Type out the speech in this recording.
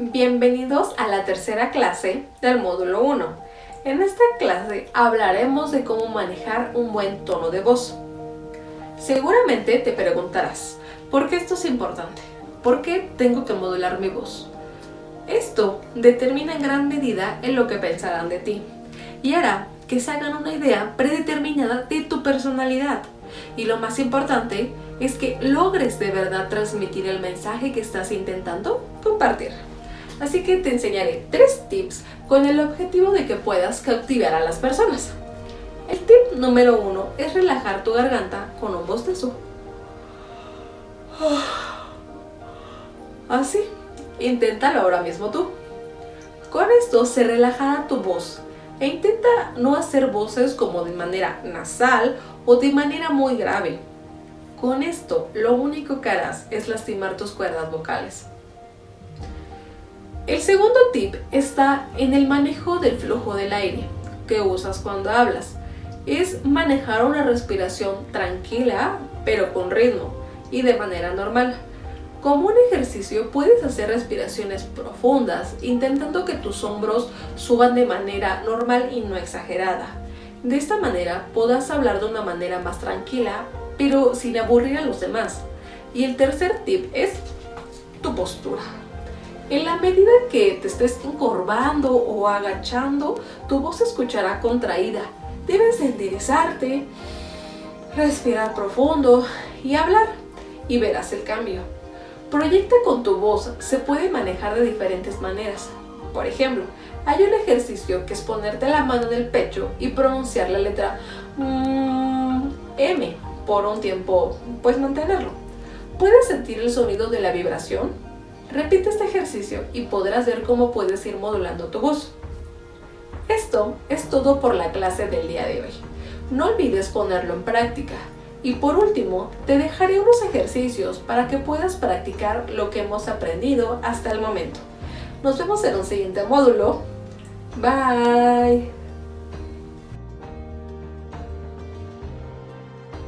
Bienvenidos a la tercera clase del módulo 1. En esta clase hablaremos de cómo manejar un buen tono de voz. Seguramente te preguntarás, ¿por qué esto es importante? ¿Por qué tengo que modular mi voz? Esto determina en gran medida en lo que pensarán de ti y hará que se hagan una idea predeterminada de tu personalidad. Y lo más importante es que logres de verdad transmitir el mensaje que estás intentando compartir. Así que te enseñaré tres tips con el objetivo de que puedas cautivar a las personas. El tip número uno es relajar tu garganta con un bostezo. Así, inténtalo ahora mismo tú. Con esto se relajará tu voz e intenta no hacer voces como de manera nasal o de manera muy grave. Con esto, lo único que harás es lastimar tus cuerdas vocales. El segundo tip está en el manejo del flujo del aire que usas cuando hablas. Es manejar una respiración tranquila, pero con ritmo y de manera normal. Como un ejercicio puedes hacer respiraciones profundas, intentando que tus hombros suban de manera normal y no exagerada. De esta manera podrás hablar de una manera más tranquila, pero sin aburrir a los demás. Y el tercer tip es tu postura. En la medida que te estés encorvando o agachando, tu voz se escuchará contraída. Debes enderezarte, respirar profundo y hablar y verás el cambio. Proyecta con tu voz se puede manejar de diferentes maneras. Por ejemplo, hay un ejercicio que es ponerte la mano en el pecho y pronunciar la letra mm, M por un tiempo, pues mantenerlo. ¿Puedes sentir el sonido de la vibración? Repite este ejercicio y podrás ver cómo puedes ir modulando tu voz. Esto es todo por la clase del día de hoy. No olvides ponerlo en práctica. Y por último, te dejaré unos ejercicios para que puedas practicar lo que hemos aprendido hasta el momento. Nos vemos en un siguiente módulo. Bye.